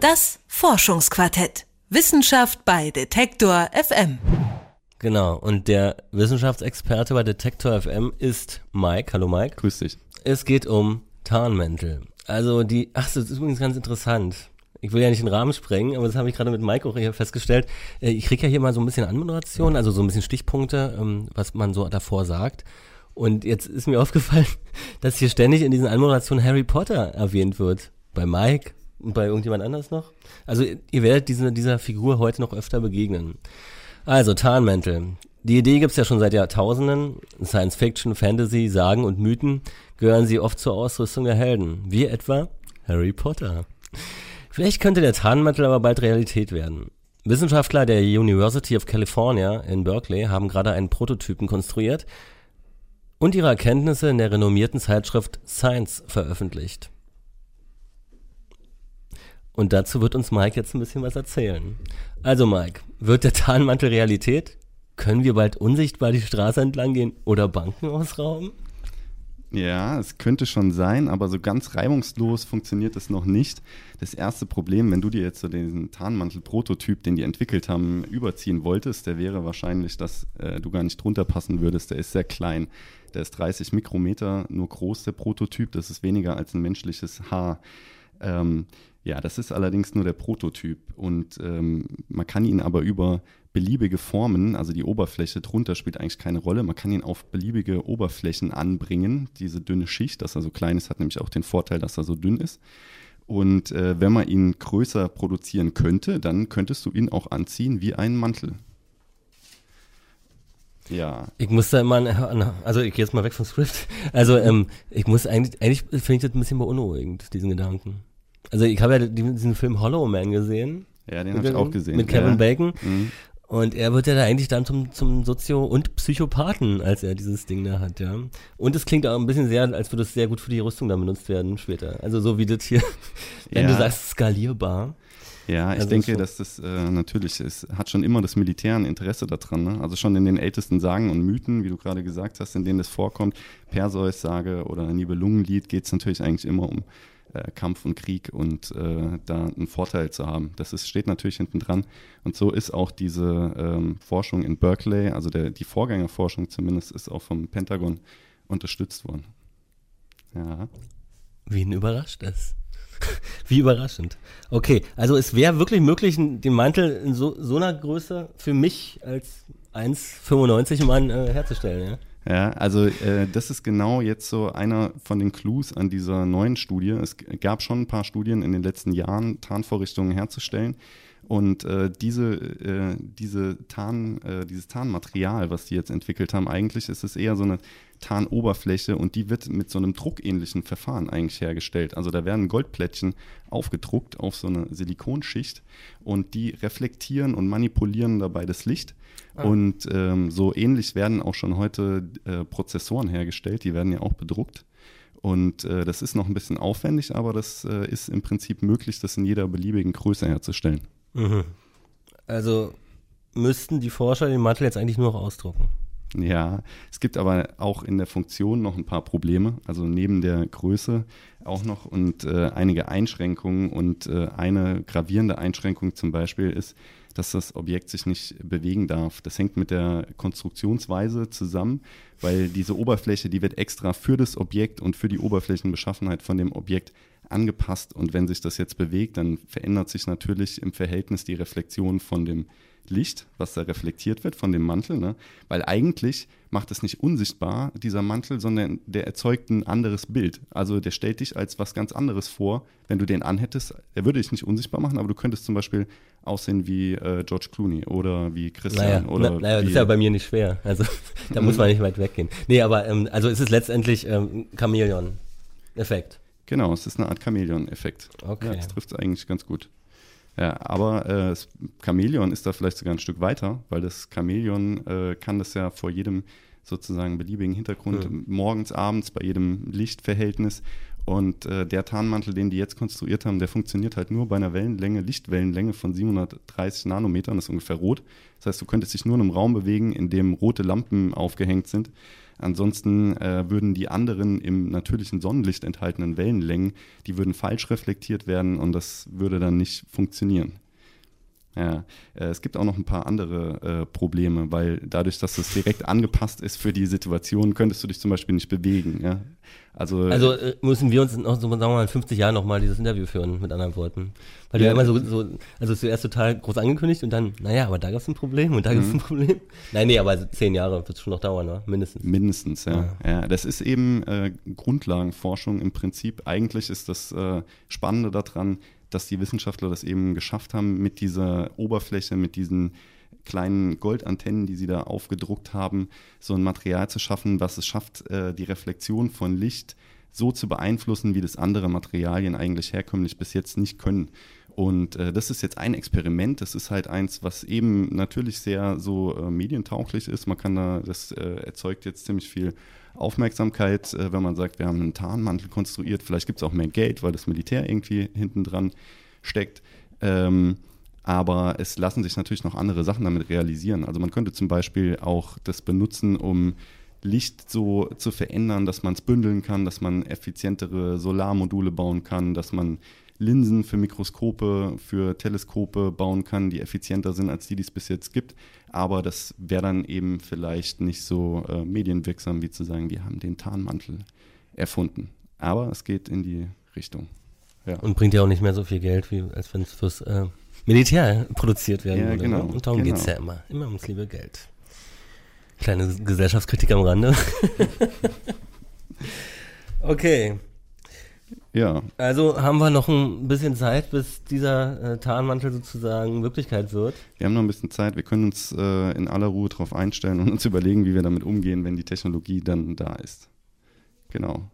Das Forschungsquartett. Wissenschaft bei Detektor FM. Genau, und der Wissenschaftsexperte bei Detektor FM ist Mike. Hallo Mike. Grüß dich. Es geht um Tarnmäntel. Also die, ach, das ist übrigens ganz interessant. Ich will ja nicht den Rahmen sprengen, aber das habe ich gerade mit Mike auch hier festgestellt. Äh, ich kriege ja hier mal so ein bisschen Anmoderation, also so ein bisschen Stichpunkte, ähm, was man so davor sagt. Und jetzt ist mir aufgefallen, dass hier ständig in diesen Anmoderationen Harry Potter erwähnt wird. Bei Mike und bei irgendjemand anders noch. Also ihr werdet diese, dieser Figur heute noch öfter begegnen. Also Tarnmäntel. Die Idee gibt's ja schon seit Jahrtausenden. Science Fiction, Fantasy, Sagen und Mythen gehören sie oft zur Ausrüstung der Helden. Wie etwa Harry Potter. Vielleicht könnte der Tarnmantel aber bald Realität werden. Wissenschaftler der University of California in Berkeley haben gerade einen Prototypen konstruiert und ihre Erkenntnisse in der renommierten Zeitschrift Science veröffentlicht. Und dazu wird uns Mike jetzt ein bisschen was erzählen. Also Mike, wird der Tarnmantel Realität? Können wir bald unsichtbar die Straße entlang gehen oder Banken ausrauben? Ja, es könnte schon sein, aber so ganz reibungslos funktioniert es noch nicht. Das erste Problem, wenn du dir jetzt so den Tarnmantel-Prototyp, den die entwickelt haben, überziehen wolltest, der wäre wahrscheinlich, dass äh, du gar nicht drunter passen würdest. Der ist sehr klein. Der ist 30 Mikrometer nur groß, der Prototyp. Das ist weniger als ein menschliches Haar. Ähm, ja, das ist allerdings nur der Prototyp und ähm, man kann ihn aber über beliebige Formen, also die Oberfläche drunter spielt eigentlich keine Rolle, man kann ihn auf beliebige Oberflächen anbringen, diese dünne Schicht, dass er so klein ist, hat nämlich auch den Vorteil, dass er so dünn ist. Und äh, wenn man ihn größer produzieren könnte, dann könntest du ihn auch anziehen wie einen Mantel. Ja. Ich muss da immer, also ich gehe jetzt mal weg vom Script. Also ähm, ich muss eigentlich, eigentlich finde ich das ein bisschen beunruhigend, diesen Gedanken. Also ich habe ja diesen Film Hollow Man gesehen. Ja, den habe ich auch gesehen. Mit Kevin ja. Bacon. Mhm. Und er wird ja da eigentlich dann zum, zum Sozio- und Psychopathen, als er dieses Ding da hat, ja. Und es klingt auch ein bisschen sehr, als würde es sehr gut für die Rüstung dann benutzt werden später. Also so wie das hier, wenn ja. du sagst, skalierbar. Ja, ich also denke, dass das äh, natürlich ist, hat schon immer das Militär ein Interesse daran. Ne? Also schon in den ältesten Sagen und Mythen, wie du gerade gesagt hast, in denen das vorkommt, Perseus-Sage oder Nibelungenlied, geht es natürlich eigentlich immer um äh, Kampf und Krieg und äh, da einen Vorteil zu haben. Das ist, steht natürlich hinten dran. Und so ist auch diese ähm, Forschung in Berkeley, also der, die Vorgängerforschung zumindest, ist auch vom Pentagon unterstützt worden. Ja. Wen überrascht das? Wie überraschend. Okay, also es wäre wirklich möglich, den Mantel in so, so einer Größe für mich als 1,95 Mann äh, herzustellen, ja? Ja, also äh, das ist genau jetzt so einer von den Clues an dieser neuen Studie. Es gab schon ein paar Studien in den letzten Jahren, Tarnvorrichtungen herzustellen. Und äh, diese, äh, diese Tarn, äh, dieses Tarnmaterial, was die jetzt entwickelt haben, eigentlich ist es eher so eine Tarnoberfläche und die wird mit so einem druckähnlichen Verfahren eigentlich hergestellt. Also da werden Goldplättchen aufgedruckt auf so eine Silikonschicht und die reflektieren und manipulieren dabei das Licht. Ah. Und ähm, so ähnlich werden auch schon heute äh, Prozessoren hergestellt, die werden ja auch bedruckt. Und äh, das ist noch ein bisschen aufwendig, aber das äh, ist im Prinzip möglich, das in jeder beliebigen Größe herzustellen. Mhm. Also müssten die Forscher den Mantel jetzt eigentlich nur noch ausdrucken. Ja, es gibt aber auch in der Funktion noch ein paar Probleme. Also neben der Größe auch noch und äh, einige Einschränkungen. Und äh, eine gravierende Einschränkung zum Beispiel ist, dass das Objekt sich nicht bewegen darf. Das hängt mit der Konstruktionsweise zusammen, weil diese Oberfläche, die wird extra für das Objekt und für die Oberflächenbeschaffenheit von dem Objekt angepasst. Und wenn sich das jetzt bewegt, dann verändert sich natürlich im Verhältnis die Reflexion von dem Licht, was da reflektiert wird von dem Mantel, ne? weil eigentlich macht es nicht unsichtbar, dieser Mantel, sondern der erzeugt ein anderes Bild. Also der stellt dich als was ganz anderes vor, wenn du den anhättest. Er würde dich nicht unsichtbar machen, aber du könntest zum Beispiel aussehen wie äh, George Clooney oder wie Christian. Naja, oder na, naja das ist ja bei mir nicht schwer. Also da muss man nicht weit weggehen. Nee, aber ähm, also es ist letztendlich ähm, Chamäleon-Effekt. Genau, es ist eine Art Chamäleon-Effekt. Okay. Ja, das trifft es eigentlich ganz gut. Ja, aber äh, das Chamäleon ist da vielleicht sogar ein Stück weiter, weil das Chamäleon äh, kann das ja vor jedem sozusagen beliebigen Hintergrund, mhm. morgens, abends, bei jedem Lichtverhältnis. Und äh, der Tarnmantel, den die jetzt konstruiert haben, der funktioniert halt nur bei einer Wellenlänge, Lichtwellenlänge von 730 Nanometern, das ist ungefähr rot. Das heißt, du könntest dich nur in einem Raum bewegen, in dem rote Lampen aufgehängt sind. Ansonsten äh, würden die anderen im natürlichen Sonnenlicht enthaltenen Wellenlängen, die würden falsch reflektiert werden und das würde dann nicht funktionieren. Ja, äh, es gibt auch noch ein paar andere äh, Probleme, weil dadurch, dass es direkt angepasst ist für die Situation, könntest du dich zum Beispiel nicht bewegen. Ja? Also, also äh, müssen wir uns noch sagen wir mal, in 50 Jahren nochmal dieses Interview führen, mit anderen Worten. Weil ja, du ja immer so, so, also zuerst total groß angekündigt und dann, naja, aber da gab es ein Problem und da gab es ein mhm. Problem. Nein, nee, aber zehn Jahre wird es schon noch dauern, ne? mindestens. Mindestens, ja. ja. ja das ist eben äh, Grundlagenforschung im Prinzip. Eigentlich ist das äh, Spannende daran, dass die Wissenschaftler das eben geschafft haben, mit dieser Oberfläche, mit diesen kleinen Goldantennen, die sie da aufgedruckt haben, so ein Material zu schaffen, was es schafft, äh, die Reflexion von Licht so zu beeinflussen, wie das andere Materialien eigentlich herkömmlich bis jetzt nicht können. Und äh, das ist jetzt ein Experiment. Das ist halt eins, was eben natürlich sehr so äh, medientauglich ist. Man kann da, das äh, erzeugt jetzt ziemlich viel Aufmerksamkeit, äh, wenn man sagt, wir haben einen Tarnmantel konstruiert. Vielleicht gibt es auch mehr Geld, weil das Militär irgendwie hinten dran steckt. Ähm, aber es lassen sich natürlich noch andere Sachen damit realisieren. Also man könnte zum Beispiel auch das benutzen, um Licht so zu verändern, dass man es bündeln kann, dass man effizientere Solarmodule bauen kann, dass man Linsen für Mikroskope, für Teleskope bauen kann, die effizienter sind als die, die es bis jetzt gibt. Aber das wäre dann eben vielleicht nicht so äh, medienwirksam, wie zu sagen, wir haben den Tarnmantel erfunden. Aber es geht in die Richtung. Ja. Und bringt ja auch nicht mehr so viel Geld, wie als wenn es fürs äh, Militär produziert werden ja, würde. Genau, ne? Und darum genau. geht es ja immer. Immer ums liebe Geld. Kleine Gesellschaftskritik am Rande. okay. Ja. Also haben wir noch ein bisschen Zeit, bis dieser äh, Tarnmantel sozusagen Wirklichkeit wird. Wir haben noch ein bisschen Zeit. Wir können uns äh, in aller Ruhe darauf einstellen und uns überlegen, wie wir damit umgehen, wenn die Technologie dann da ist. Genau.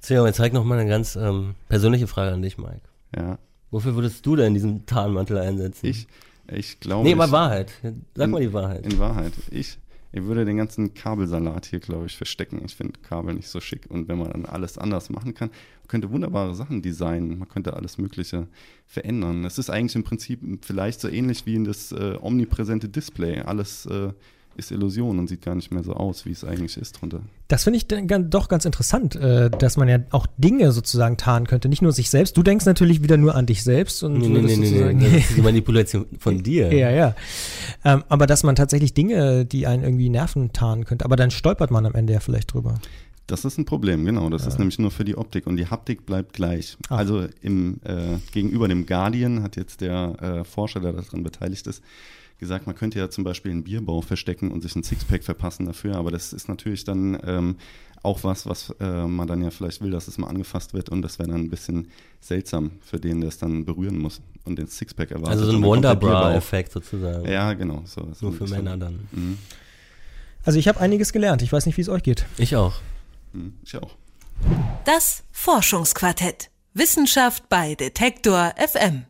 So, jetzt zeig noch mal eine ganz ähm, persönliche Frage an dich, Mike. Ja. Wofür würdest du denn diesen Tarnmantel einsetzen? Ich, ich glaube. Nee, mal Wahrheit. Sag in, mal die Wahrheit. In Wahrheit. Ich, ich würde den ganzen Kabelsalat hier, glaube ich, verstecken. Ich finde Kabel nicht so schick. Und wenn man dann alles anders machen kann, man könnte wunderbare Sachen designen. Man könnte alles Mögliche verändern. Es ist eigentlich im Prinzip vielleicht so ähnlich wie in das äh, omnipräsente Display. Alles äh, ist Illusion und sieht gar nicht mehr so aus, wie es eigentlich ist drunter. Das finde ich doch ganz interessant, äh, dass man ja auch Dinge sozusagen tarnen könnte, nicht nur sich selbst. Du denkst natürlich wieder nur an dich selbst und nee, nee, nee, nee, nee. das ist die Manipulation von dir. ja, ja. Ähm, aber dass man tatsächlich Dinge, die einen irgendwie nerven, tarnen könnte. Aber dann stolpert man am Ende ja vielleicht drüber. Das ist ein Problem, genau. Das ja. ist nämlich nur für die Optik und die Haptik bleibt gleich. Ach. Also im, äh, gegenüber dem Guardian hat jetzt der äh, Forscher, der daran beteiligt ist, gesagt, man könnte ja zum Beispiel einen Bierbau verstecken und sich ein Sixpack verpassen dafür, aber das ist natürlich dann ähm, auch was, was äh, man dann ja vielleicht will, dass es mal angefasst wird und das wäre dann ein bisschen seltsam für den, der es dann berühren muss und den Sixpack erwartet. Also so ein Wonderbra-Effekt sozusagen. Ja, genau. So, Nur für Männer dann. Mhm. Also ich habe einiges gelernt. Ich weiß nicht, wie es euch geht. Ich auch. Mhm, ich auch. Das Forschungsquartett. Wissenschaft bei Detektor FM.